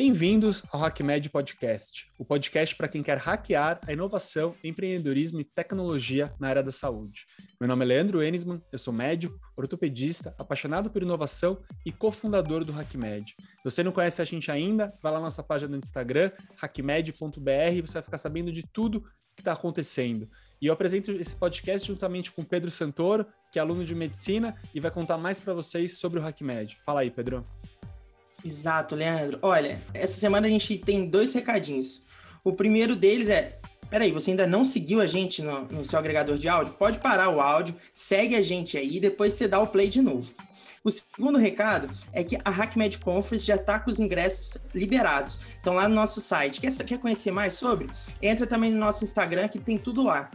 Bem-vindos ao HackMed Podcast, o podcast para quem quer hackear a inovação, empreendedorismo e tecnologia na área da saúde. Meu nome é Leandro Enisman, eu sou médico, ortopedista, apaixonado por inovação e cofundador do HackMed. Se você não conhece a gente ainda, vai lá na nossa página no Instagram, hackmed.br, e você vai ficar sabendo de tudo que está acontecendo. E eu apresento esse podcast juntamente com Pedro Santoro, que é aluno de medicina e vai contar mais para vocês sobre o HackMed. Fala aí, Pedro. Exato, Leandro. Olha, essa semana a gente tem dois recadinhos. O primeiro deles é: peraí, você ainda não seguiu a gente no, no seu agregador de áudio? Pode parar o áudio, segue a gente aí depois você dá o play de novo. O segundo recado é que a HackMed Conference já está com os ingressos liberados. Então, lá no nosso site. Quer, quer conhecer mais sobre? Entra também no nosso Instagram que tem tudo lá.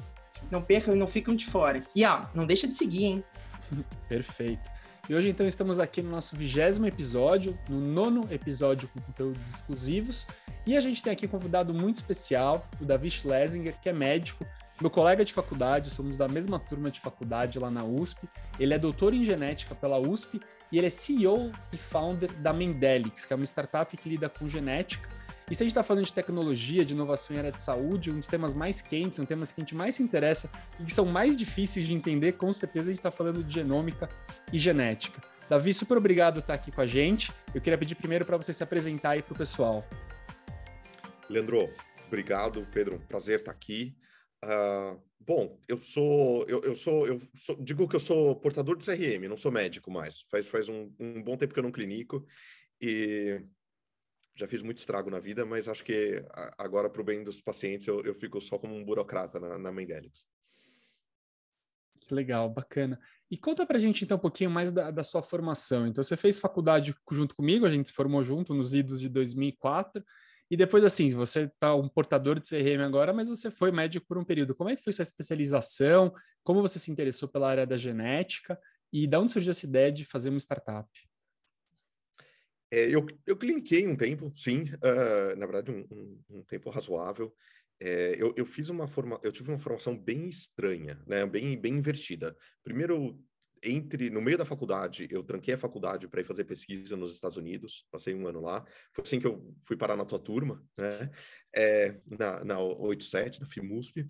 Não percam, não ficam de fora. E ah, não deixa de seguir, hein? Perfeito. E hoje, então, estamos aqui no nosso vigésimo episódio, no nono episódio com conteúdos exclusivos. E a gente tem aqui um convidado muito especial, o Davi Schlesinger, que é médico, meu colega de faculdade, somos da mesma turma de faculdade lá na USP. Ele é doutor em genética pela USP e ele é CEO e founder da Mendelix, que é uma startup que lida com genética e se a gente está falando de tecnologia, de inovação em área de saúde, um dos temas mais quentes, um temas que a gente mais se interessa e que são mais difíceis de entender, com certeza a gente está falando de genômica e genética. Davi, super obrigado por estar aqui com a gente. Eu queria pedir primeiro para você se apresentar aí para o pessoal. Leandro, obrigado, Pedro. Prazer estar aqui. Uh, bom, eu sou, eu, eu sou, eu sou, digo que eu sou portador de CRM, não sou médico mais. Faz, faz um, um bom tempo que eu não clinico e já fiz muito estrago na vida, mas acho que agora, para o bem dos pacientes, eu, eu, fico só como um burocrata na, na Mendelix. Que legal, bacana. E conta para a gente, então, um pouquinho mais da, da, sua formação. Então, você fez faculdade junto comigo, a gente se formou junto nos idos de 2004, e depois, assim, você está um portador de CRM agora, mas você foi médico por um período. Como é que foi sua especialização? Como você se interessou pela área da genética? E de onde surgiu essa ideia de fazer uma startup? É, eu, eu um tempo, sim, uh, na verdade um, um, um tempo razoável. É, eu, eu, fiz uma forma, eu tive uma formação bem estranha, né, bem, bem invertida. Primeiro, entre no meio da faculdade, eu tranquei a faculdade para ir fazer pesquisa nos Estados Unidos, passei um ano lá. Foi assim que eu fui parar na tua turma, né? É, na, na 87, da FIMUSP.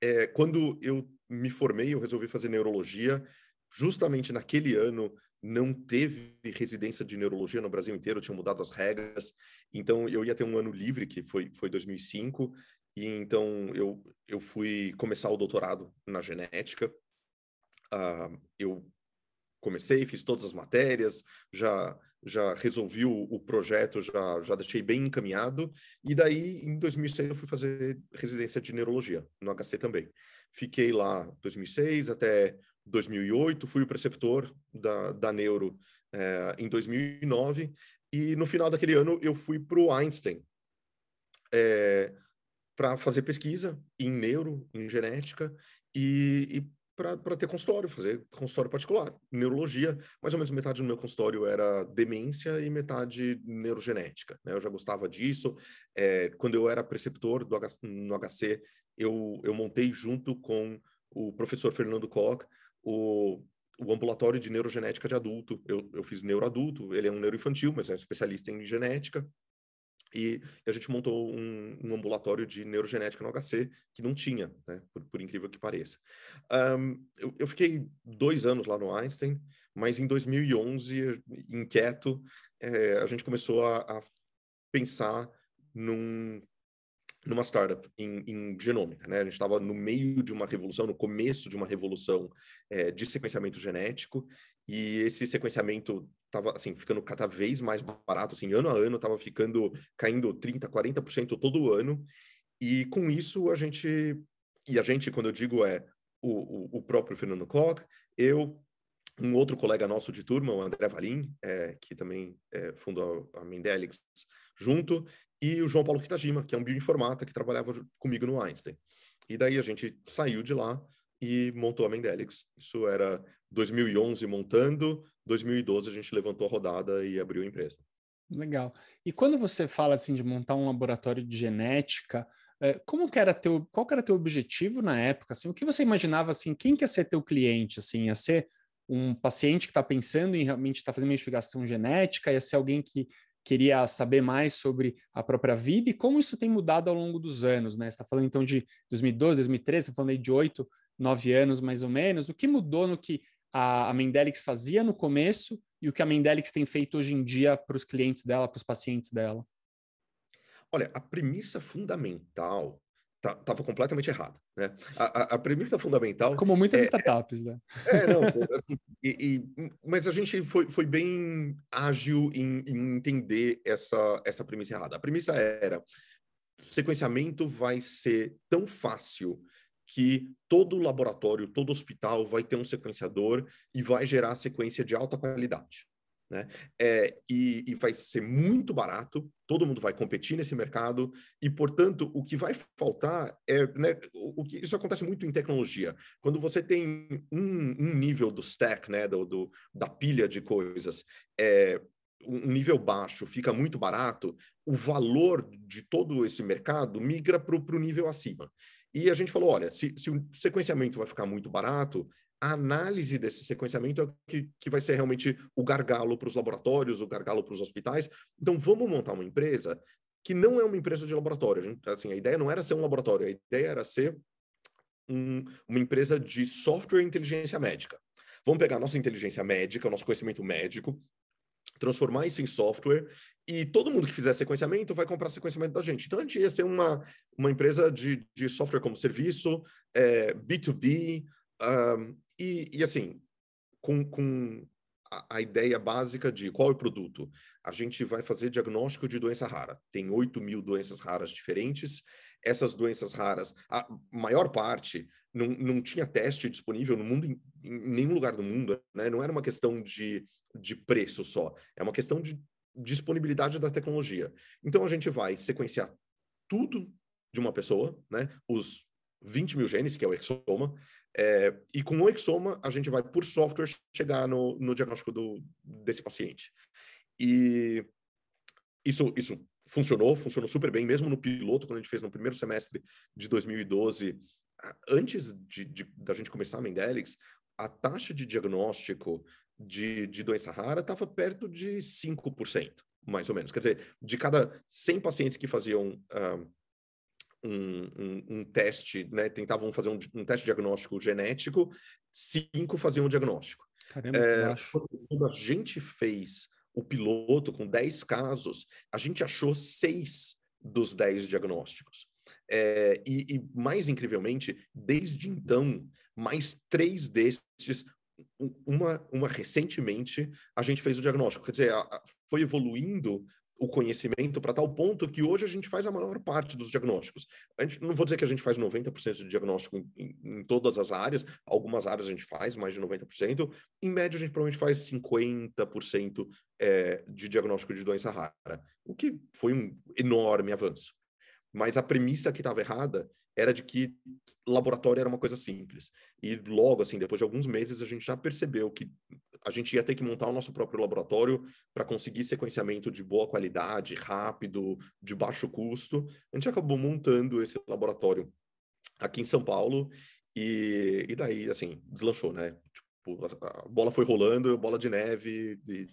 É, quando eu me formei, eu resolvi fazer neurologia. Justamente naquele ano, não teve residência de neurologia no Brasil inteiro, tinham mudado as regras, então eu ia ter um ano livre, que foi, foi 2005, e então eu, eu fui começar o doutorado na genética. Uh, eu comecei, fiz todas as matérias, já já resolvi o, o, projeto, já, já deixei bem encaminhado, e daí em 2006 eu fui fazer residência de neurologia, no HC também. Fiquei lá 2006 até 2008, fui o preceptor da, da Neuro é, em 2009, e no final daquele ano eu fui para o Einstein é, para fazer pesquisa em neuro, em genética, e, e para ter consultório, fazer consultório particular. Neurologia, mais ou menos metade do meu consultório era demência e metade neurogenética. Né? Eu já gostava disso. É, quando eu era preceptor do H, no HC, eu, eu montei junto com o professor Fernando Koch o, o ambulatório de neurogenética de adulto. Eu, eu fiz neuroadulto, ele é um neuroinfantil, mas é especialista em genética. E a gente montou um, um, ambulatório de neurogenética no HC que não tinha, né? por, por, incrível que pareça. Um, eu, eu, fiquei dois anos lá no Einstein, mas em 2011, inquieto, é, a gente começou a, a pensar num, numa startup em, em genômica, né? A gente estava no meio de uma revolução, no começo de uma revolução é, de sequenciamento genético, e esse sequenciamento estava assim ficando cada vez mais barato, assim, ano a ano estava ficando caindo 30, 40% todo ano, e com isso a gente e a gente, quando eu digo é o, o, o próprio Fernando Koch, eu um outro colega nosso de turma, o André Valim, é, que também é, fundou a Mendelix junto, e o João Paulo Kitajima, que é um bioinformata que trabalhava comigo no Einstein. E daí a gente saiu de lá e montou a Mendelix. Isso era 2011 montando, 2012 a gente levantou a rodada e abriu a empresa. Legal. E quando você fala assim de montar um laboratório de genética, eh, como que era teu, qual que era teu objetivo na época? Assim, o que você imaginava assim? Quem quer ser teu cliente? Assim, ia ser um paciente que está pensando em realmente estar tá fazendo uma investigação genética? Ia ser alguém que queria saber mais sobre a própria vida e como isso tem mudado ao longo dos anos, né? Você está falando então de 2012, 2013, você está falando aí de oito, nove anos mais ou menos. O que mudou no que a, a Mendelix fazia no começo e o que a Mendelix tem feito hoje em dia para os clientes dela, para os pacientes dela? Olha, a premissa fundamental estava tá, completamente errada. Né? A, a, a, premissa fundamental. Como muitas é, é startups, né? É, não. Assim, e, e, mas a gente foi, foi bem ágil em, em, entender essa, essa premissa errada. A premissa era: sequenciamento vai ser tão fácil que todo laboratório, todo hospital vai ter um sequenciador e vai gerar sequência de alta qualidade. Né? É, e, e, vai ser muito barato, todo mundo vai competir nesse mercado, e, portanto, o que vai faltar é. Né, o, o, que, isso acontece muito em tecnologia. Quando você tem um, um nível do stack, né, do, do, da pilha de coisas, é, um nível baixo fica muito barato, o valor de todo esse mercado migra para o nível acima. E a gente falou: olha, se, se o sequenciamento vai ficar muito barato, a análise desse sequenciamento é o que, que vai ser realmente o gargalo para os laboratórios, o gargalo para os hospitais. Então, vamos montar uma empresa que não é uma empresa de laboratório. A, gente, assim, a ideia não era ser um laboratório, a ideia era ser um, uma empresa de software e inteligência médica. Vamos pegar nossa inteligência médica, o nosso conhecimento médico, transformar isso em software e todo mundo que fizer sequenciamento vai comprar sequenciamento da gente. Então a gente ia ser uma, uma empresa de, de software como serviço, é, B2B, um, e, e assim, com, com a, a, ideia básica de qual é o produto? A gente vai fazer diagnóstico de doença rara. Tem 8 mil doenças raras diferentes. Essas doenças raras, a maior parte não, não tinha teste disponível no mundo, em, em nenhum lugar do mundo, né? Não era uma questão de, de preço só, é uma questão de disponibilidade da tecnologia. Então a gente vai sequenciar tudo de uma pessoa, né? Os 20 mil genes, que é o exoma, é, e com o Exoma, a gente vai, por software, chegar no, no diagnóstico do, desse paciente. E isso, isso funcionou, funcionou super bem, mesmo no piloto, quando a gente fez no primeiro semestre de 2012, antes de, de da gente começar a Mendelix, a taxa de diagnóstico de, de doença rara estava perto de 5%, mais ou menos. Quer dizer, de cada 100 pacientes que faziam uh, um, um, um teste, né? Tentavam fazer um, um, teste diagnóstico genético, cinco faziam o diagnóstico. Caramba, é, quando a gente fez o piloto com 10 casos, a gente achou seis dos 10 diagnósticos. É, e, e, mais incrivelmente, desde então, mais três desses, uma, uma recentemente, a gente fez o diagnóstico. Quer dizer, a, a, foi evoluindo o conhecimento para tal ponto que hoje a gente faz a maior parte dos diagnósticos. A gente, não vou dizer que a gente faz 90% de diagnóstico em, em, em, todas as áreas, algumas áreas a gente faz mais de 90%, em média a gente provavelmente faz 50% é, de diagnóstico de doença rara, o que foi um enorme avanço. Mas a premissa que estava errada era de que laboratório era uma coisa simples. E logo, assim, depois de alguns meses, a gente já percebeu que a gente ia ter que montar o nosso próprio laboratório para conseguir sequenciamento de boa qualidade, rápido, de baixo custo. A gente acabou montando esse laboratório aqui em São Paulo e, e daí, assim, deslanchou, né? Tipo, a, bola foi rolando, bola de neve. E...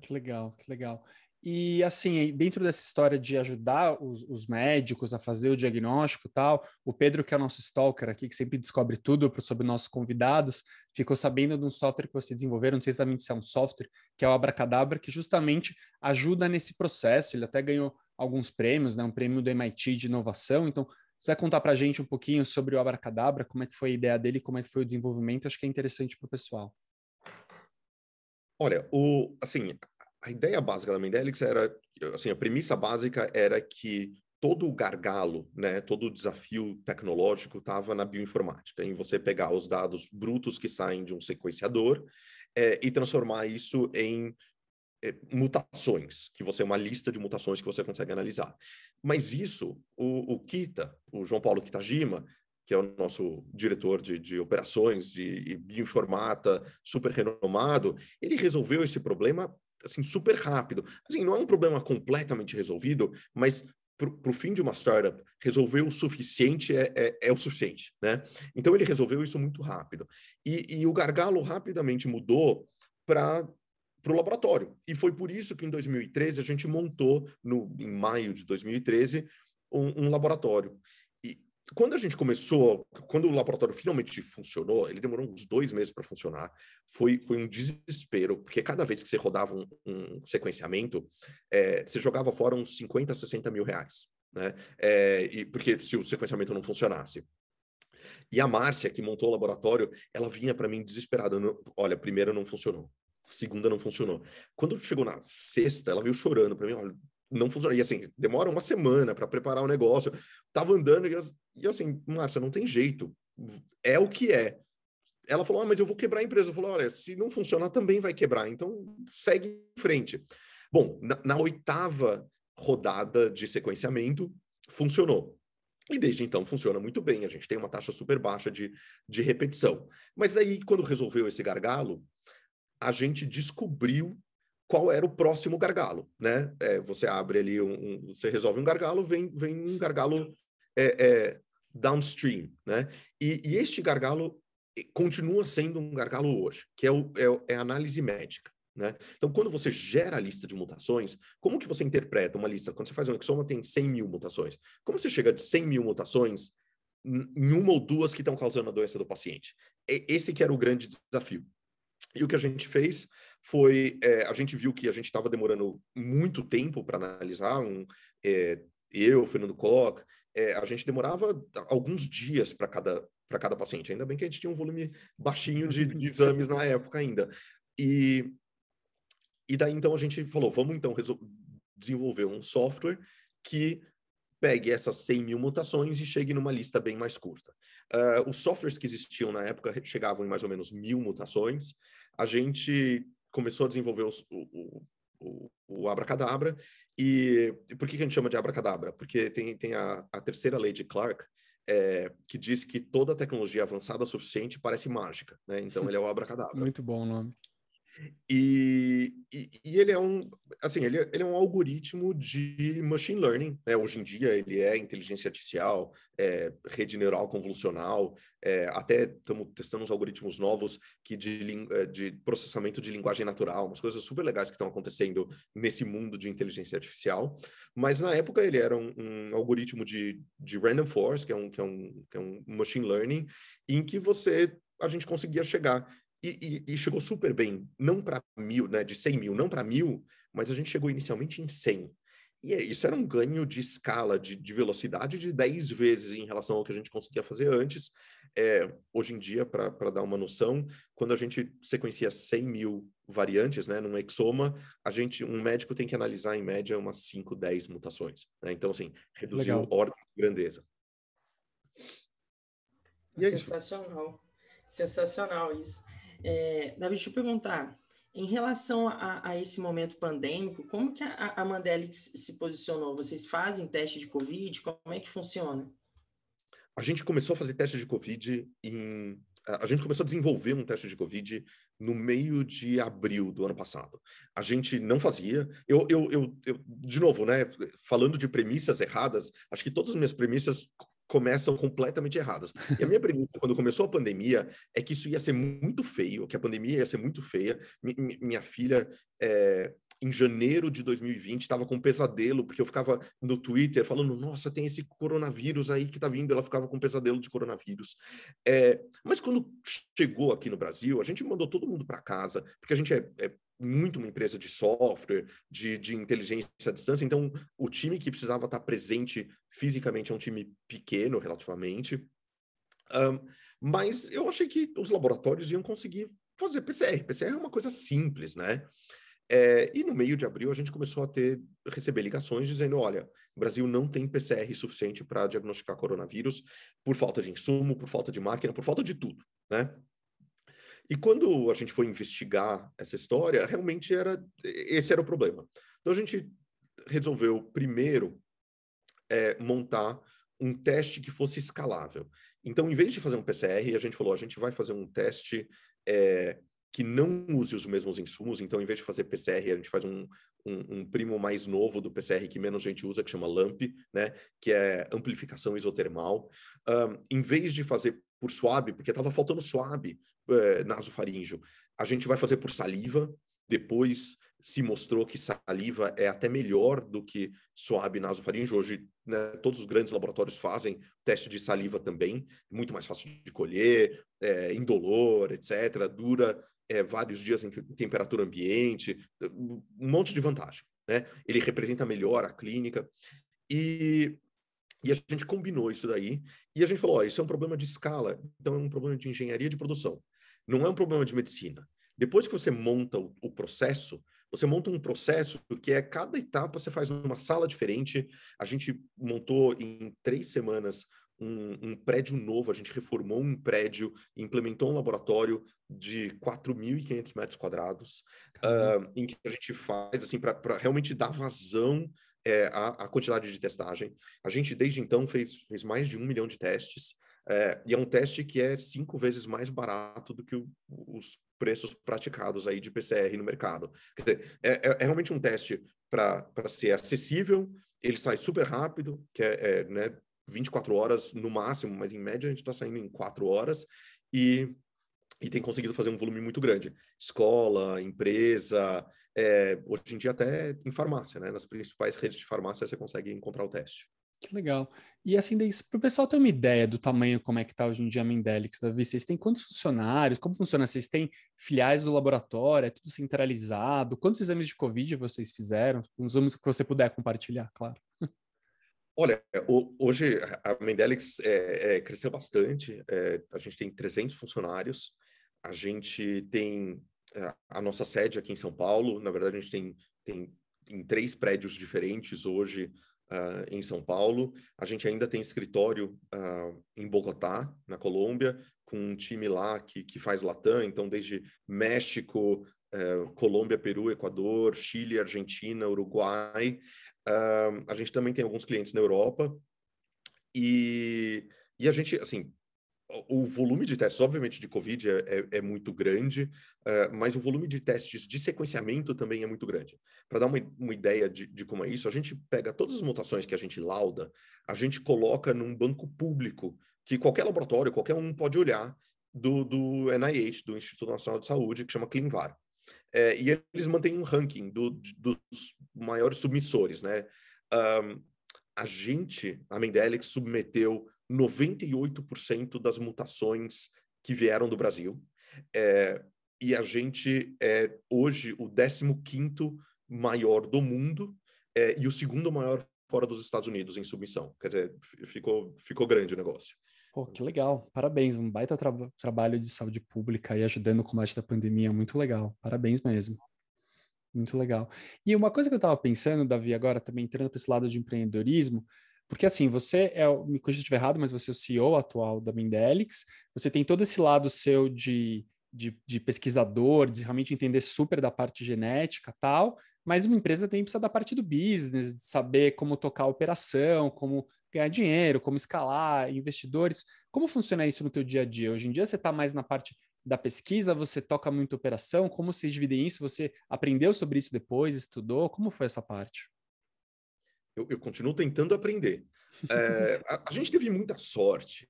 Que legal, que legal. E assim, dentro dessa história de ajudar os, os, médicos a fazer o diagnóstico e tal, o Pedro, que é o nosso stalker aqui, que sempre descobre tudo sobre nossos convidados, ficou sabendo de um software que você desenvolveu, não sei exatamente se é um software, que é o Abracadabra, que justamente ajuda nesse processo. Ele até ganhou alguns prêmios, né? Um prêmio do MIT de inovação. Então, você vai contar para a gente um pouquinho sobre o Abracadabra, como é que foi a ideia dele, como é que foi o desenvolvimento, acho que é interessante para o pessoal. Olha, o, assim, a ideia básica da Mendelix era, assim, a premissa básica era que todo o gargalo, né, todo o desafio tecnológico estava na bioinformática, em você pegar os dados brutos que saem de um sequenciador é, e transformar isso em é, mutações, que você é uma lista de mutações que você consegue analisar. Mas isso, o, o Kita, o João Paulo Kitajima, que é o nosso diretor de, de operações e, e bioinformata, super renomado, ele resolveu esse problema assim, super rápido. Assim, não é um problema completamente resolvido, mas para o fim de uma startup, resolver o suficiente é, é, é, o suficiente, né? Então ele resolveu isso muito rápido. E, e o gargalo rapidamente mudou para para o laboratório. E foi por isso que em 2013 a gente montou, no, em maio de 2013, um, um laboratório. Quando a gente começou, quando o laboratório finalmente funcionou, ele demorou uns dois meses para funcionar. Foi, foi um desespero, porque cada vez que você rodava um, um sequenciamento, é, você jogava fora uns 50, 60 mil reais. Né? É, e, porque se o sequenciamento não funcionasse. E a Márcia, que montou o laboratório, ela vinha para mim desesperada. Olha, primeira não funcionou segunda não funcionou. Quando chegou na sexta, ela veio chorando para mim, olha, não funcionou. E assim, demora uma semana para preparar o negócio. Tava andando e e assim, Márcia, não tem jeito. É o que é. Ela falou, ah, mas eu vou quebrar a empresa. Eu falei, olha, se não funcionar, também vai quebrar. Então, segue em frente. Bom, na, na oitava rodada de sequenciamento, funcionou. E desde então funciona muito bem. A gente tem uma taxa super baixa de, de repetição. Mas daí, quando resolveu esse gargalo, a gente descobriu qual era o próximo gargalo, né? É, você abre ali, um, um, você resolve um gargalo, vem, vem um gargalo é, é, downstream, né? E, e, este gargalo continua sendo um gargalo hoje, que é, o, é, é a análise médica. Né? Então, quando você gera a lista de mutações, como que você interpreta uma lista? Quando você faz um exoma, tem 100 mil mutações. Como você chega de 100 mil mutações em uma ou duas que estão causando a doença do paciente? Esse que era o grande desafio. E o que a gente fez foi, é, a gente viu que a gente estava demorando muito tempo para analisar, um, é, eu, Fernando Koch, é, a gente demorava alguns dias para cada, para cada paciente. Ainda bem que a gente tinha um volume baixinho de, de exames na época ainda. E, e daí, então, a gente falou, vamos então desenvolver um software que pegue essas 100 mil mutações e chegue numa lista bem mais curta. Uh, os softwares que existiam na época chegavam em mais ou menos mil mutações, a gente começou a desenvolver os, o, o, o abracadabra. E por que, que a gente chama de abracadabra? Porque tem, tem a, a terceira lei de Clark, é, que diz que toda tecnologia avançada o suficiente parece mágica, né? Então ele é o abracadabra. Muito bom o nome. E, e, e, ele é um, assim, ele, é, ele é um algoritmo de machine learning, né? Hoje em dia ele é inteligência artificial, é, rede neural convolucional, é, até estamos testando uns algoritmos novos que de, é, de processamento de linguagem natural, umas coisas super legais que estão acontecendo nesse mundo de inteligência artificial. Mas na época ele era um, um algoritmo de, de random forest, que é um, que é um, que é um machine learning, em que você a gente conseguia chegar e, e, e chegou super bem, não para mil, né, de 100 mil, não para mil, mas a gente chegou inicialmente em 100. E é, isso era um ganho de escala, de, de, velocidade de 10 vezes em relação ao que a gente conseguia fazer antes. É, hoje em dia, para dar uma noção, quando a gente sequencia 100 mil variantes né, num exoma, a gente, um médico tem que analisar em média umas 5, 10 mutações. Né? Então, assim, reduziu Legal. ordem de grandeza. E é Sensacional. Isso. Sensacional isso. É, Davi, deixa eu perguntar, em relação a, a, esse momento pandêmico, como que a, a Mandelix se posicionou? Vocês fazem teste de Covid? Como é que funciona? A gente começou a fazer teste de Covid em... A gente começou a desenvolver um teste de Covid no meio de abril do ano passado. A gente não fazia. Eu, eu, eu, eu, de novo, né? Falando de premissas erradas, acho que todas as minhas premissas começam completamente erradas. E a minha premissa, quando começou a pandemia, é que isso ia ser muito feio, que a pandemia ia ser muito feia. Minha filha, é, em janeiro de 2020, estava com um pesadelo, porque eu ficava no Twitter falando, nossa, tem esse coronavírus aí que tá vindo, ela ficava com um pesadelo de coronavírus. É, mas quando chegou aqui no Brasil, a gente mandou todo mundo para casa, porque a gente é, é muito uma empresa de software, de, de inteligência à distância, então o time que precisava estar presente fisicamente é um time pequeno, relativamente. Um, mas eu achei que os laboratórios iam conseguir fazer PCR. PCR é uma coisa simples, né? É, e no meio de abril a gente começou a ter receber ligações dizendo, olha, o Brasil não tem PCR suficiente para diagnosticar coronavírus por falta de insumo, por falta de máquina, por falta de tudo, né? E quando a gente foi investigar essa história, realmente era esse era o problema. Então a gente resolveu primeiro é, montar um teste que fosse escalável. Então, em vez de fazer um PCR, a gente falou, a gente vai fazer um teste é, que não use os mesmos insumos. Então, em vez de fazer PCR, a gente faz um, um, um, primo mais novo do PCR que menos gente usa, que chama LAMP, né? Que é amplificação isotermal. Um, em vez de fazer por swab, porque estava faltando swab é, nasofaríngeo. A gente vai fazer por saliva, depois se mostrou que saliva é até melhor do que suave nasofaringe. Hoje, né, todos os grandes laboratórios fazem teste de saliva também, muito mais fácil de colher, é, indolor, etc. Dura é, vários dias em temperatura ambiente, um monte de vantagem. Né? Ele representa melhor a clínica. E, e a gente combinou isso daí, e a gente falou: ó, isso é um problema de escala, então é um problema de engenharia de produção, não é um problema de medicina. Depois que você monta o, o processo, você monta um processo que é cada etapa você faz numa sala diferente. A gente montou em três semanas um, um, prédio novo, a gente reformou um prédio, implementou um laboratório de 4.500 metros quadrados, uh, em que a gente faz assim para realmente dar vazão é, à, à, quantidade de testagem. A gente desde então fez, fez mais de um milhão de testes. É, e é um teste que é cinco vezes mais barato do que o, os preços praticados aí de PCR no mercado. Dizer, é, é, é realmente um teste para ser acessível, ele sai super rápido, que é, é né, 24 horas no máximo, mas em média a gente está saindo em 4 horas, e, e tem conseguido fazer um volume muito grande. Escola, empresa, é, hoje em dia até em farmácia, né? Nas principais redes de farmácia você consegue encontrar o teste. Que legal. E assim, para o pessoal ter uma ideia do tamanho, como é que está hoje em dia a Mendelix, Davi, vocês têm quantos funcionários? Como funciona? Vocês têm filiais do laboratório? É tudo centralizado? Quantos exames de Covid vocês fizeram? Os exames que você puder compartilhar, claro. Olha, hoje a Mendelix é, é, cresceu bastante. É, a gente tem 300 funcionários. A gente tem é, a nossa sede aqui em São Paulo. Na verdade, a gente tem, tem em três prédios diferentes hoje uh, em São Paulo. A gente ainda tem escritório uh, em Bogotá, na Colômbia, com um time lá que, que faz Latam, então desde México, uh, Colômbia, Peru, Equador, Chile, Argentina, Uruguai. a gente também tem alguns clientes na Europa. E, e a gente, assim, o volume de testes, obviamente, de Covid é, é, é muito grande, uh, mas o volume de testes de sequenciamento também é muito grande. Para dar uma, uma ideia de, de, como é isso, a gente pega todas as mutações que a gente lauda, a gente coloca num banco público que qualquer laboratório, qualquer um pode olhar do, do NIH, do Instituto Nacional de Saúde, que chama ClinVar. É, e eles mantêm um ranking do, dos maiores submissores, né? Um, a gente, a Mendelix, submeteu 98% das mutações que vieram do Brasil. É, e a gente é hoje o 15 maior do mundo é, e o segundo maior fora dos Estados Unidos em submissão. Quer dizer, ficou, ficou grande o negócio. Pô, que legal. Parabéns. Um baita tra trabalho de saúde pública e ajudando o combate da pandemia. Muito legal. Parabéns mesmo. Muito legal. E uma coisa que eu estava pensando, Davi, agora também entrando para esse lado de empreendedorismo, porque assim, você é, me corrija se estiver errado, mas você é o CEO atual da Mendelix, você tem todo esse lado seu de, de, de, pesquisador, de realmente entender super da parte genética tal, mas uma empresa tem precisa da parte do business, de saber como tocar a operação, como ganhar dinheiro, como escalar investidores. Como funciona isso no teu dia a dia? Hoje em dia você está mais na parte da pesquisa, você toca muito operação, como vocês dividem isso? Você aprendeu sobre isso depois, estudou? Como foi essa parte? Eu, eu continuo tentando aprender. É, a, a, gente teve muita sorte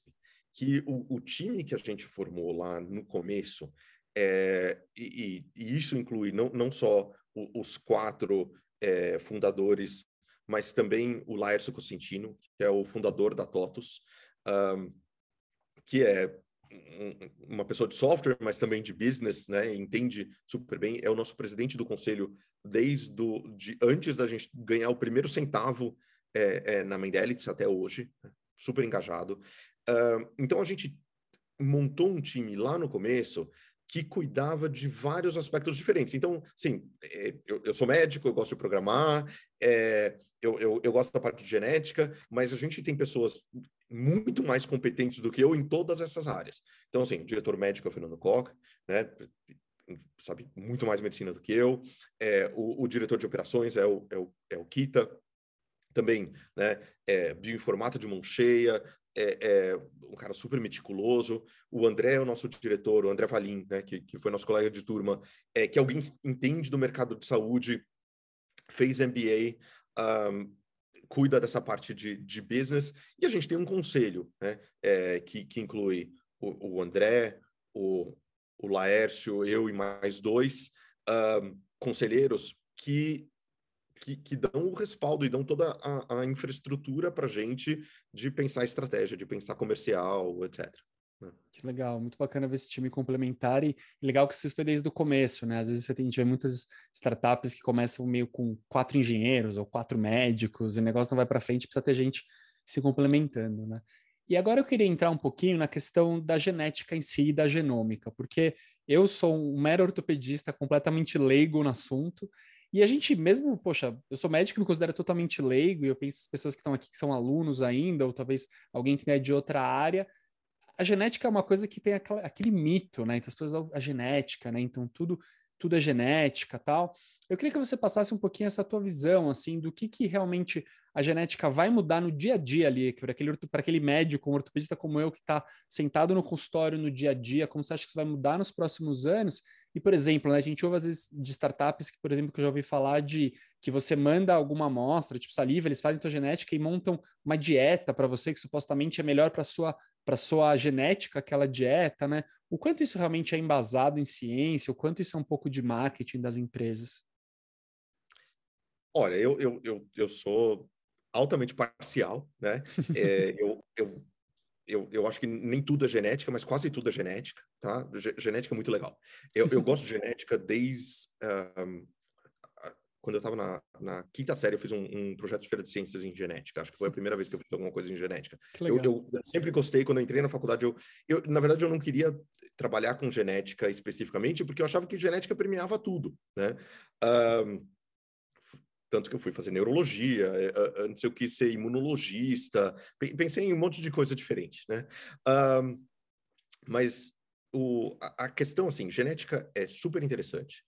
que o, o, time que a gente formou lá no começo, é, e, e, isso inclui não, não só o, os quatro é, fundadores, mas também o Laércio Cosentino, que é o fundador da TOTUS, um, que é uma pessoa de software, mas também de business, né? Entende super bem. É o nosso presidente do conselho desde do, de, antes da gente ganhar o primeiro centavo é, é, na Mendelix até hoje, né? super engajado. Uh, então a gente montou um time lá no começo que cuidava de vários aspectos diferentes. Então, sim, é, eu, eu, sou médico, eu gosto de programar, é, eu, eu, eu, gosto da parte de genética, mas a gente tem pessoas muito mais competentes do que eu em todas essas áreas. Então, assim, o diretor médico é o Fernando Koch, né? Sabe muito mais medicina do que eu. É, o, o, diretor de operações é o, é o, é o Kita, também, né? É, bioinformata de mão cheia, é, é, um cara super meticuloso. O André é o nosso diretor, o André Valim, né, que, que foi nosso colega de turma, é, que alguém entende do mercado de saúde, fez MBA, um, cuida dessa parte de, de business, e a gente tem um conselho, né, é, que, que inclui o, o André, o, o Laércio, eu e mais dois, conselheiros que, que, que, dão o respaldo e dão toda a, a infraestrutura para a gente de pensar estratégia, de pensar comercial, etc. Que legal, muito bacana ver esse time complementar e legal que isso foi desde o começo, né? Às vezes você tem, a gente vê muitas startups que começam meio com quatro engenheiros ou quatro médicos e o negócio não vai para frente, precisa ter gente se complementando, né? E agora eu queria entrar um pouquinho na questão da genética em si e da genômica, porque eu sou um mero ortopedista completamente leigo no assunto, e a gente mesmo, poxa, eu sou médico e me considero totalmente leigo, e eu penso as pessoas que estão aqui que são alunos ainda, ou talvez alguém que é de outra área, a genética é uma coisa que tem aquela, aquele mito, né? Então as pessoas a genética, né? Então tudo tudo é genética, tal. Eu queria que você passasse um pouquinho essa tua visão, assim, do que que realmente a genética vai mudar no dia a dia ali, para aquele, aquele médico, um ortopedista como eu, que está sentado no consultório no dia a dia, como você acha que isso vai mudar nos próximos anos? E, por exemplo, né, a gente ouve às vezes de startups que, por exemplo, que eu já ouvi falar de que você manda alguma amostra, tipo saliva, eles fazem tua genética e montam uma dieta para você que supostamente é melhor para sua para sua genética, aquela dieta, né? O quanto isso realmente é embasado em ciência, o quanto isso é um pouco de marketing das empresas? Olha, eu, eu, eu, eu sou altamente parcial, né? É, eu, eu, eu, eu acho que nem tudo é genética, mas quase tudo é genética, tá? Genética é muito legal. Eu, eu gosto de genética desde um, quando eu estava na, na, quinta série, eu fiz um, um, projeto de feira de ciências em genética. Acho que foi a primeira vez que eu fiz alguma coisa em genética. Eu, eu, sempre gostei, quando eu entrei na faculdade, eu, eu, na verdade, eu não queria trabalhar com genética especificamente, porque eu achava que genética premiava tudo, né? Um, tanto que eu fui fazer neurologia, antes eu quis ser imunologista, pensei em um monte de coisa diferente, né? Um, mas o, a, a questão, assim, genética é super interessante.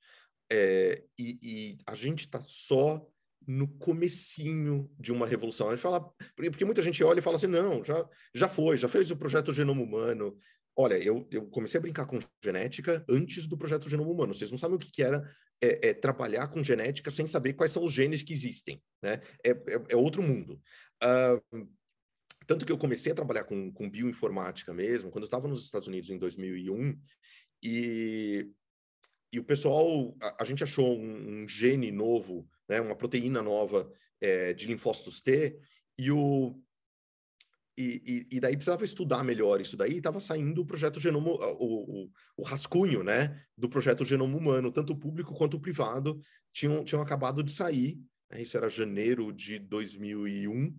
É, e, e, a gente está só no comecinho de uma revolução. A gente fala, porque muita gente olha e fala assim, não, já, já foi, já fez o projeto Genoma Humano. Olha, eu, eu comecei a brincar com genética antes do projeto Genoma Humano. Vocês não sabem o que, que era é, é, trabalhar com genética sem saber quais são os genes que existem, né? É, é, é outro mundo. Uh, tanto que eu comecei a trabalhar com, com bioinformática mesmo, quando eu estava nos Estados Unidos em 2001, e e o pessoal, a, a gente achou um, um, gene novo, né, uma proteína nova é, de linfócitos T, e o e, e, e, daí precisava estudar melhor isso daí, estava saindo o projeto Genoma, o, o, o, rascunho, né, do projeto Genoma Humano, tanto o público quanto o privado tinham, tinham acabado de sair, né, isso era janeiro de 2001,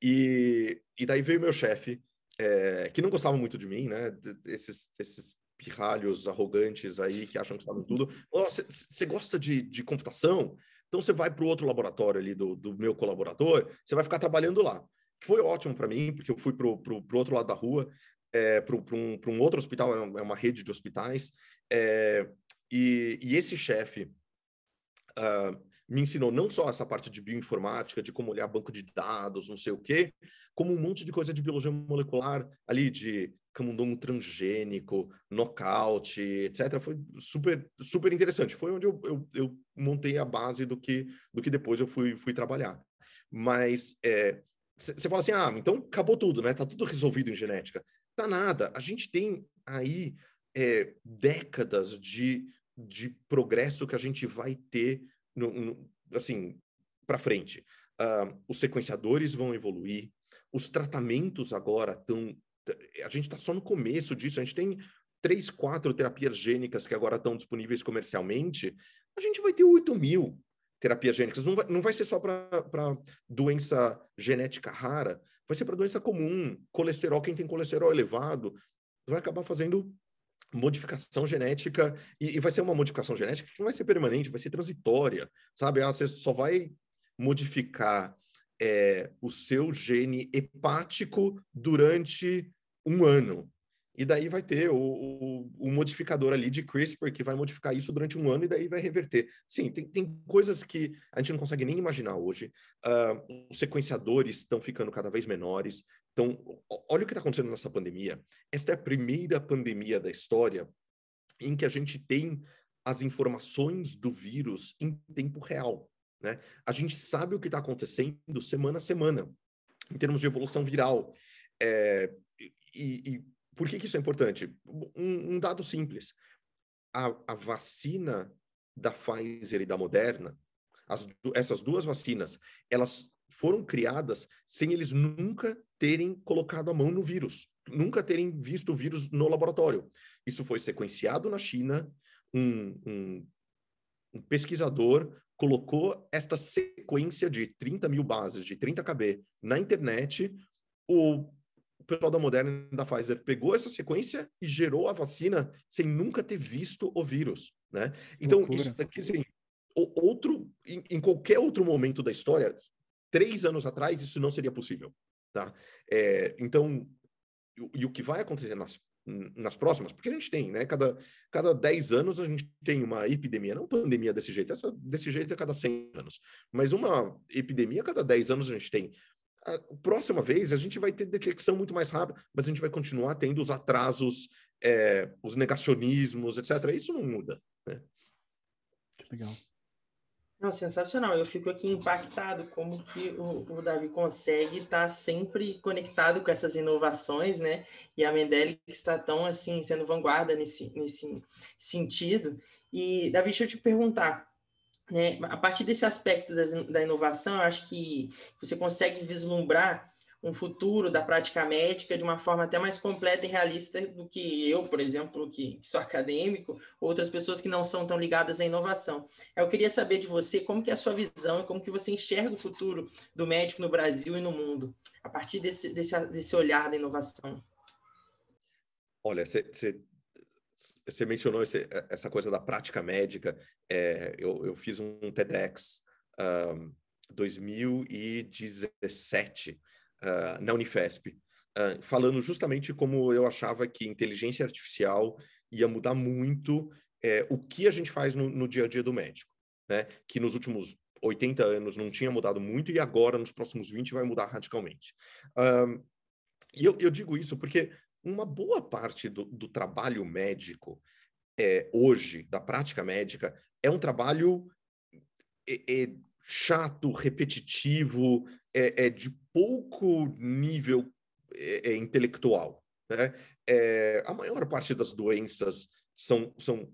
e, e daí veio meu chefe, é, que não gostava muito de mim, né, esses, esses pirralhos arrogantes aí que acham que sabem tudo. Você oh, gosta de, de computação? Então você vai para o outro laboratório ali do, do meu colaborador, você vai ficar trabalhando lá. Que foi ótimo para mim, porque eu fui para o outro lado da rua, é, para um, um outro hospital, é, é uma rede de hospitais, é, e, e, esse chefe uh, me ensinou não só essa parte de bioinformática, de como olhar banco de dados, não sei o quê, como um monte de coisa de biologia molecular ali, de camundongo transgênico, nocaute, etc. Foi super, super interessante. Foi onde eu, eu, eu, montei a base do que, do que depois eu fui, fui trabalhar. Mas você é, fala assim, ah, então acabou tudo, né? Tá tudo resolvido em genética. Tá nada. A gente tem aí é, décadas de, de progresso que a gente vai ter, no, no assim, para frente. Uh, os sequenciadores vão evoluir, os tratamentos agora estão a gente está só no começo disso, a gente tem três, quatro terapias gênicas que agora estão disponíveis comercialmente, a gente vai ter 8 mil terapias gênicas. Não vai, não vai ser só para doença genética rara, vai ser para doença comum, colesterol, quem tem colesterol elevado, vai acabar fazendo modificação genética, e, e, vai ser uma modificação genética que não vai ser permanente, vai ser transitória, sabe? Ah, você só vai modificar é, o seu gene hepático durante um ano. E daí vai ter o, o, o, modificador ali de CRISPR que vai modificar isso durante um ano e daí vai reverter. Sim, tem, tem coisas que a gente não consegue nem imaginar hoje. Uh, os sequenciadores estão ficando cada vez menores. Então, olha o que está acontecendo nessa pandemia. Esta é a primeira pandemia da história em que a gente tem as informações do vírus em tempo real. Né? A gente sabe o que está acontecendo semana a semana, em termos de evolução viral. É, e, e por que, que, isso é importante? Um, um dado simples. A, a, vacina da Pfizer e da Moderna, as, essas duas vacinas, elas foram criadas sem eles nunca terem colocado a mão no vírus, nunca terem visto o vírus no laboratório. Isso foi sequenciado na China, um, um, um pesquisador colocou esta sequência de 30 mil bases, de 30 KB, na internet, o pessoal da Moderna e da Pfizer pegou essa sequência e gerou a vacina sem nunca ter visto o vírus, né? Então, Loucura. isso daqui, assim, outro, em, em, qualquer outro momento da história, três anos atrás, isso não seria possível, tá? É, então, e, e, o que vai acontecer nas, nas próximas, porque a gente tem, né? Cada, cada 10 anos a gente tem uma epidemia, não pandemia desse jeito, essa desse jeito é cada 100 anos, mas uma epidemia cada 10 anos a gente tem a próxima vez a gente vai ter detecção muito mais rápida, mas a gente vai continuar tendo os atrasos, é, os negacionismos, etc. Isso não muda. Né? Que legal. Não, sensacional. Eu fico aqui impactado como que o, o Davi consegue estar sempre conectado com essas inovações, né? E a Mendelix está tão assim sendo vanguarda nesse, nesse sentido. E Davi, deixa eu te perguntar, né? A partir desse aspecto da inovação, eu acho que você consegue vislumbrar um futuro da prática médica de uma forma até mais completa e realista do que eu, por exemplo, que, sou acadêmico, outras pessoas que não são tão ligadas à inovação. Eu queria saber de você como que é a sua visão e como que você enxerga o futuro do médico no Brasil e no mundo, a partir desse, desse, desse olhar da inovação. Olha, você você mencionou esse, essa coisa da prática médica. É, eu, eu, fiz um TEDx um, 2017 uh, na Unifesp, uh, falando justamente como eu achava que inteligência artificial ia mudar muito é, o que a gente faz no, no, dia a dia do médico, né? Que nos últimos 80 anos não tinha mudado muito e agora, nos próximos 20, vai mudar radicalmente. Um, e eu, eu digo isso porque uma boa parte do, do trabalho médico é, hoje, da prática médica, é um trabalho é, é chato, repetitivo, é, é, de pouco nível intelectual. Né? a maior parte das doenças são, são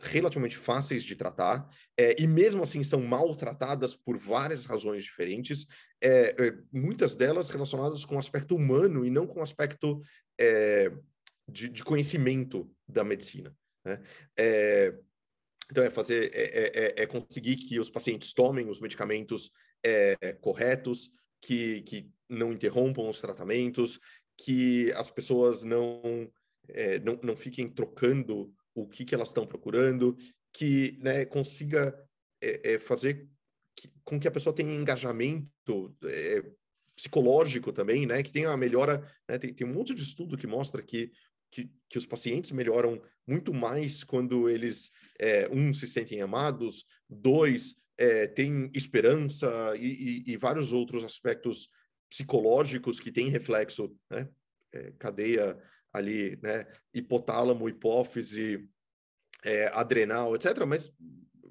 relativamente fáceis de tratar, é, e mesmo assim são maltratadas por várias razões diferentes, é, é, muitas delas relacionadas com o aspecto humano e não com o aspecto é, de, de, conhecimento da medicina. Né? É, então, é fazer, é, é, conseguir que os pacientes tomem os medicamentos corretos, que, que não interrompam os tratamentos, que as pessoas não, não, não fiquem trocando o que, que elas estão procurando, que né, consiga é, é, fazer que, com que a pessoa tenha engajamento é, psicológico também, né, que tenha a melhora, né, tem, tem um monte de estudo que mostra que, que, que os pacientes melhoram muito mais quando eles, é, um, se sentem amados, dois, é, têm esperança e, e, e, vários outros aspectos psicológicos que têm reflexo, né, é, cadeia ali, né, hipotálamo, hipófise, é, adrenal, etc., mas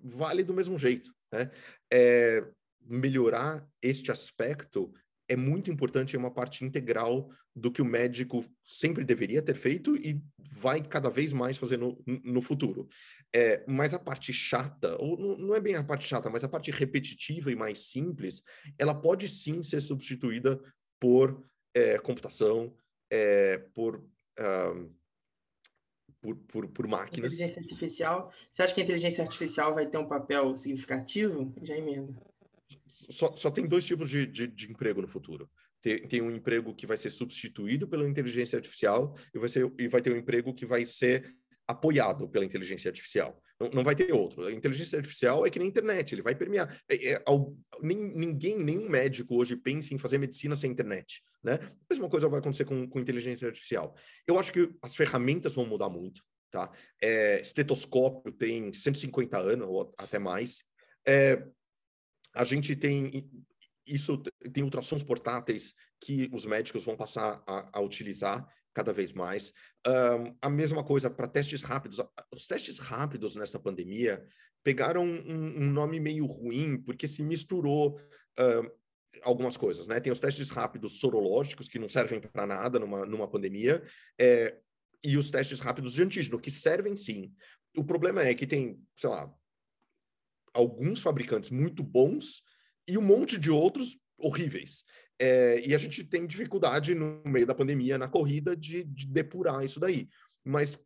vale do mesmo jeito, né? É, melhorar este aspecto é muito importante, é uma parte integral do que o médico sempre deveria ter feito e vai cada vez mais fazer no, no futuro. É, mas a parte chata, ou não é bem a parte chata, mas a parte repetitiva e mais simples, ela pode sim ser substituída por é, computação, é, por por, por, por máquinas. Inteligência artificial. Você acha que a inteligência artificial vai ter um papel significativo? Já emenda. Só, só tem dois tipos de, de, de emprego no futuro. Tem, tem, um emprego que vai ser substituído pela inteligência artificial e vai, ser, e vai ter um emprego que vai ser apoiado pela inteligência artificial. Não, não, vai ter outro. A inteligência artificial é que nem a internet, ele vai permear. É, é, ao, nem, ninguém, nenhum médico hoje pensa em fazer medicina sem internet. Né? A mesma coisa vai acontecer com, com inteligência artificial. Eu acho que as ferramentas vão mudar muito. Tá? É, estetoscópio tem 150 anos ou até mais. É, a gente tem isso tem ultrassons portáteis que os médicos vão passar a, a utilizar cada vez mais. Um, a mesma coisa para testes rápidos. Os testes rápidos nessa pandemia pegaram um, um nome meio ruim, porque se misturou uh, algumas coisas, né? Tem os testes rápidos sorológicos, que não servem para nada numa, numa pandemia, é, e os testes rápidos de antígeno, que servem sim. O problema é que tem, sei lá, alguns fabricantes muito bons e um monte de outros horríveis. É, e a gente tem dificuldade no meio da pandemia, na corrida, de, de depurar isso daí. Mas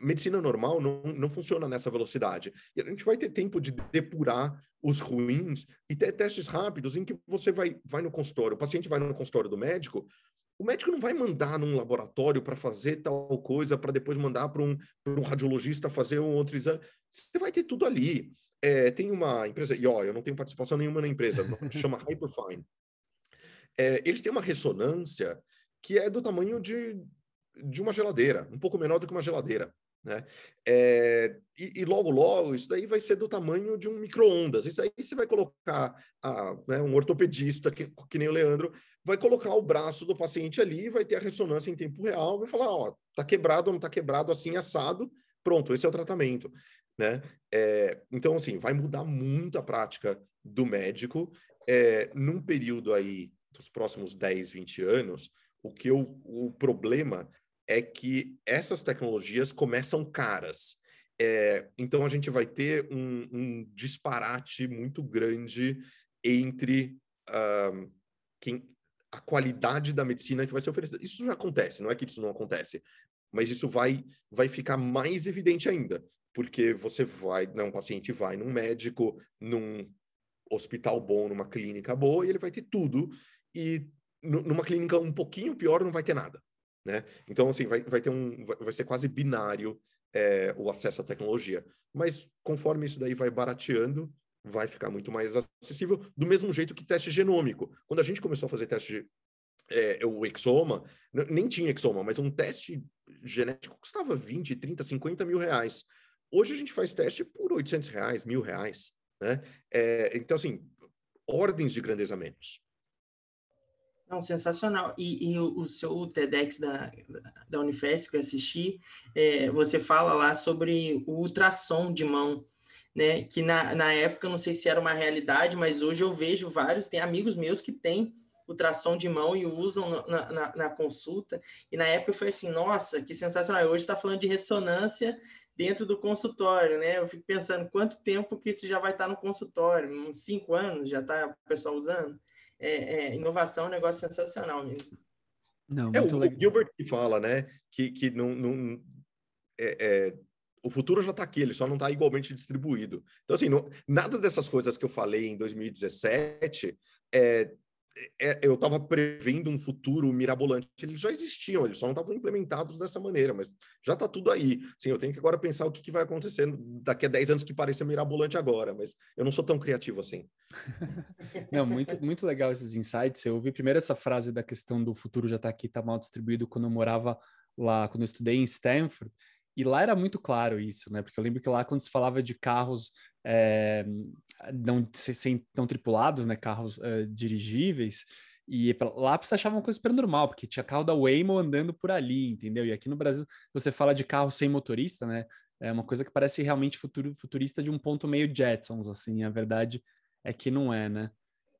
medicina normal não, não funciona nessa velocidade. E a gente vai ter tempo de depurar os ruins e ter testes rápidos em que você vai, vai no consultório, o paciente vai no consultório do médico, o médico não vai mandar num laboratório para fazer tal coisa, para depois mandar para um, um radiologista fazer um outro exame. Você vai ter tudo ali. É, tem uma empresa, e ó, eu não tenho participação nenhuma na empresa, chama Hyperfine. É, eles têm uma ressonância que é do tamanho de, de uma geladeira, um pouco menor do que uma geladeira. Né? É, e, e, logo, logo, isso daí vai ser do tamanho de um micro-ondas. Isso aí você vai colocar a, né, um ortopedista, que, que nem o Leandro, vai colocar o braço do paciente ali, vai ter a ressonância em tempo real, vai falar, ó, tá quebrado ou não tá quebrado, assim, assado, pronto, esse é o tratamento. Né? É, então, assim, vai mudar muito a prática do médico é, num período aí dos próximos 10, 20 anos, o que eu, o problema é que essas tecnologias começam caras. É, então a gente vai ter um, um disparate muito grande entre uh, quem, a qualidade da medicina que vai ser oferecida. Isso já acontece, não é que isso não acontece, mas isso vai, vai ficar mais evidente ainda, porque você vai, um paciente vai num médico, num hospital bom, numa clínica boa, e ele vai ter tudo, e numa clínica um pouquinho pior não vai ter nada né? Então, assim, vai, vai ter um, vai, ser quase binário é, o acesso à tecnologia. Mas conforme isso daí vai barateando, vai ficar muito mais acessível, do mesmo jeito que teste genômico. Quando a gente começou a fazer teste é, o exoma, nem tinha exoma, mas um teste genético custava 20, 30, 50 mil reais. Hoje a gente faz teste por 800 reais, mil reais, né? É, então, assim, ordens de grandeza menos. Não, sensacional. E, e o, o, seu TEDx da, da Unifesp que eu assisti, é, você fala lá sobre o ultrassom de mão, né? Que na, na época, não sei se era uma realidade, mas hoje eu vejo vários, tem amigos meus que têm ultrassom de mão e usam na, na, na consulta. E na época foi assim, nossa, que sensacional. Hoje está falando de ressonância dentro do consultório, né? Eu fico pensando quanto tempo que isso já vai estar no consultório, uns cinco anos já está o pessoal usando é, é, inovação é um negócio sensacional mesmo. Não, é o, legal. Gilbert que fala, né? Que, que não, não é, é, o futuro já está aqui, ele só não está igualmente distribuído. Então, assim, não, nada dessas coisas que eu falei em 2017 é, é, eu estava prevendo um futuro mirabolante. Eles já existiam, eles só não estavam implementados dessa maneira, mas já está tudo aí. Sim, eu tenho que agora pensar o que, que vai acontecer daqui a 10 anos que pareça mirabolante agora, mas eu não sou tão criativo assim. não, muito, muito legal esses insights. Eu ouvi primeiro essa frase da questão do futuro já está aqui, está mal distribuído, quando eu morava lá, quando eu estudei em Stanford. E lá era muito claro isso, né? Porque eu lembro que lá, quando se falava de carros é, não, sem, não tripulados, né? Carros é, dirigíveis, e lá você achava uma coisa super normal, porque tinha carro da Waymo andando por ali, entendeu? E aqui no Brasil, você fala de carro sem motorista, né? É uma coisa que parece realmente futuro, futurista de um ponto meio Jetsons, assim. A verdade é que não é, né?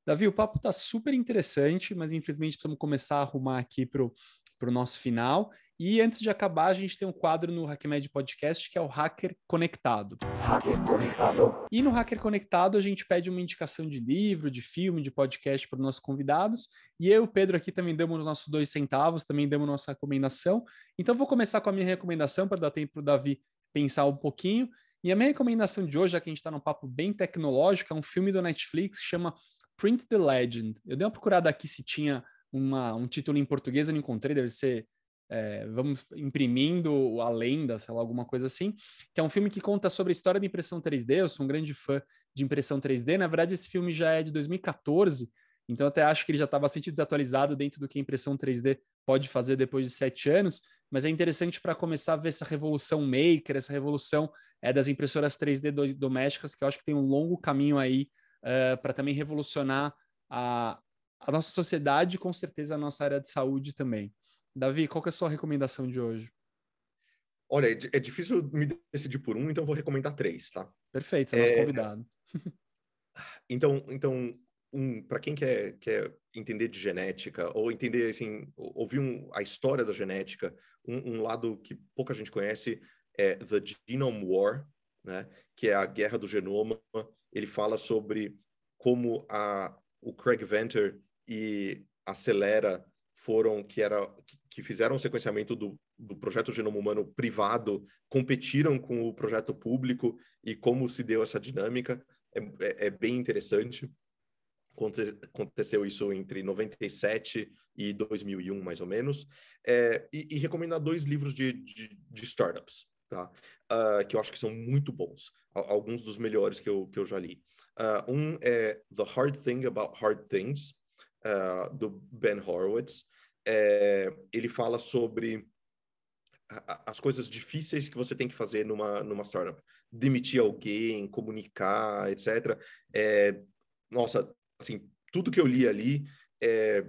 Davi, o papo tá super interessante, mas infelizmente precisamos começar a arrumar aqui pro, pro nosso final. E antes de acabar, a gente tem um quadro no HackMed Podcast que é o Hacker Conectado. Hacker Conectado. E no Hacker Conectado a gente pede uma indicação de livro, de filme, de podcast para os nossos convidados. E eu e o Pedro aqui também damos os nossos dois centavos, também damos nossa recomendação. Então vou começar com a minha recomendação para dar tempo para o Davi pensar um pouquinho. E a minha recomendação de hoje, já que a gente está num papo bem tecnológico, é um filme do Netflix que chama Print the Legend. Eu dei uma procurada aqui se tinha uma, um título em português, eu não encontrei, deve ser é, vamos imprimindo a lenda, sei lá, alguma coisa assim, que é um filme que conta sobre a história da impressão 3D. Eu sou um grande fã de impressão 3D. Na verdade, esse filme já é de 2014, então até acho que ele já está bastante desatualizado dentro do que a impressão 3D pode fazer depois de sete anos. Mas é interessante para começar a ver essa revolução maker, essa revolução é, das impressoras 3D domésticas, que eu acho que tem um longo caminho aí uh, para também revolucionar a, a nossa sociedade e com certeza a nossa área de saúde também. Davi, qual é a sua recomendação de hoje? Olha, é, é difícil me decidir por um, então vou recomendar três, tá? Perfeito, você é nosso convidado. então, então um, para quem quer, quer entender de genética, ou entender, assim, ouvir um, a história da genética, um, um, lado que pouca gente conhece é The Genome War, né? Que é a Guerra do Genoma. Ele fala sobre como a, o Craig Venter e a Celera foram que era que fizeram o sequenciamento do, do projeto Genoma Humano privado competiram com o projeto público e como se deu essa dinâmica é, é, é bem interessante aconteceu isso entre 97 e 2001, mais ou menos, é, e, e recomendar dois livros de, de, de startups, tá? Uh, que eu acho que são muito bons, alguns dos melhores que eu, que eu já li. Uh, um é The Hard Thing About Hard Things, uh, do Ben Horowitz. É, ele fala sobre as coisas difíceis que você tem que fazer numa, numa startup. Demitir alguém, comunicar, etc. É, nossa, assim, tudo que eu li ali, é,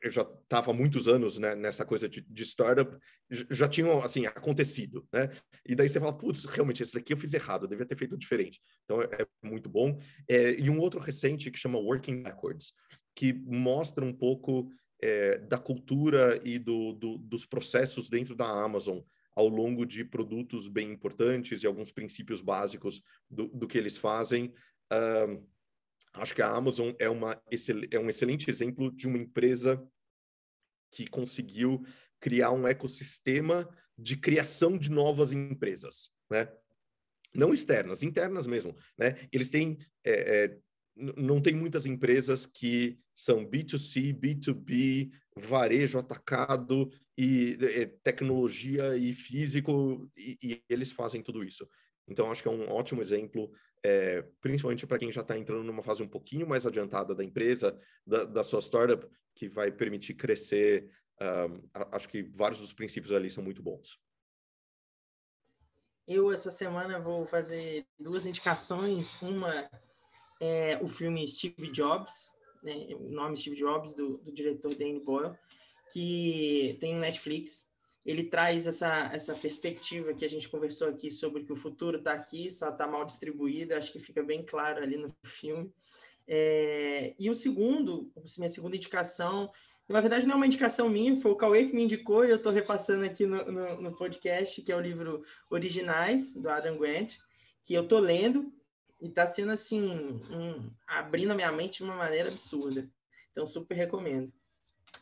eu já estava há muitos anos né, nessa coisa de, de, startup, já tinham, assim, acontecido, né? E daí você fala, putz, realmente, esse aqui eu fiz errado, eu devia ter feito diferente. Então, é, é muito bom. É, e um outro recente que chama Working Backwards, que mostra um pouco é, da cultura e do, do, dos processos dentro da Amazon ao longo de produtos bem importantes e alguns princípios básicos do, do que eles fazem. Um, acho que a Amazon é, uma, é um excelente exemplo de uma empresa que conseguiu criar um ecossistema de criação de novas empresas, né? Não externas, internas mesmo, né? Eles têm é, não tem muitas empresas que são B2C, B2B, varejo atacado e é, tecnologia e físico e, e, eles fazem tudo isso. Então acho que é um ótimo exemplo é, principalmente para quem já está entrando numa fase um pouquinho mais adiantada da empresa, da, da sua startup, que vai permitir crescer. Um, acho que vários dos princípios ali são muito bons. Eu, essa semana, vou fazer duas indicações. Uma é o filme Steve Jobs, né? o nome Steve Jobs, do, do diretor Danny Boyle, que tem no Netflix ele traz essa, essa perspectiva que a gente conversou aqui sobre que o futuro está aqui, só está mal distribuído, acho que fica bem claro ali no filme. É, e o segundo, minha segunda indicação, na verdade não é uma indicação minha, foi o Cauê que me indicou e eu estou repassando aqui no, no, no, podcast, que é o livro Originais, do Adam Grant, que eu estou lendo e está sendo assim, um, abrindo a minha mente de uma maneira absurda. Então, super recomendo.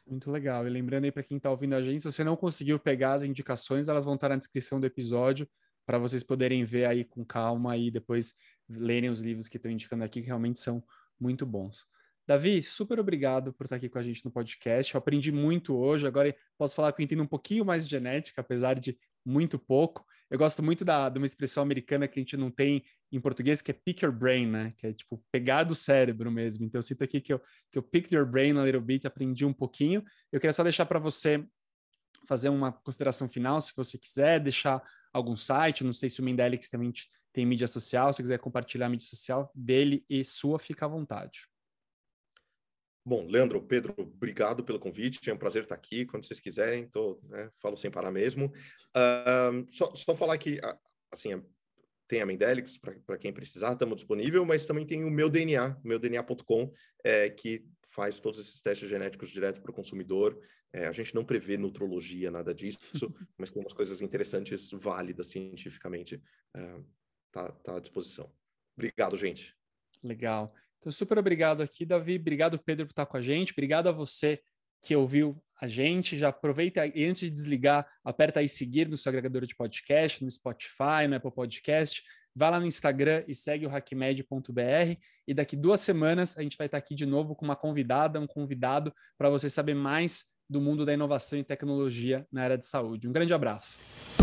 Muito legal. E lembrando aí para quem está ouvindo a gente, se você não conseguiu pegar as indicações, elas vão estar na descrição do episódio para vocês poderem ver aí com calma e depois lerem os livros que estão indicando aqui, que realmente são muito bons. Davi, super obrigado por estar aqui com a gente no podcast. Eu aprendi muito hoje. Agora posso falar que eu entendo um pouquinho mais de genética, apesar de muito pouco. Eu gosto muito da, de uma expressão americana que a gente não tem em português, que é pick your brain, né? Que é tipo pegar do cérebro mesmo. Então eu sinto aqui que eu, que eu picked your brain a little bit, aprendi um pouquinho. Eu queria só deixar para você fazer uma consideração final, se você quiser, deixar algum site, não sei se o Mendelix também tem mídia social, se quiser compartilhar a mídia social dele e sua, fica à vontade. Bom, Leandro, Pedro, obrigado pelo convite. É um prazer estar aqui. Quando vocês quiserem, tô, né, falo sem parar mesmo. Uh, só, só falar que, assim, tem a Mendelix para quem precisar, estamos disponível, mas também tem o meu DNA, meudna.com, é, que faz todos esses testes genéticos direto para o consumidor. É, a gente não prevê nutrologia, nada disso, mas tem umas coisas interessantes, válidas cientificamente. Está é, tá à disposição. Obrigado, gente. Legal. Então, super obrigado aqui, Davi. Obrigado, Pedro, por estar com a gente. Obrigado a você que ouviu a gente. Já aproveita e antes de desligar, aperta aí seguir no seu agregador de podcast, no Spotify, no Apple Podcast. Vai lá no Instagram e segue o hackmed.br. E daqui duas semanas a gente vai estar aqui de novo com uma convidada, um convidado, para você saber mais do mundo da inovação e tecnologia na área de saúde. Um grande abraço.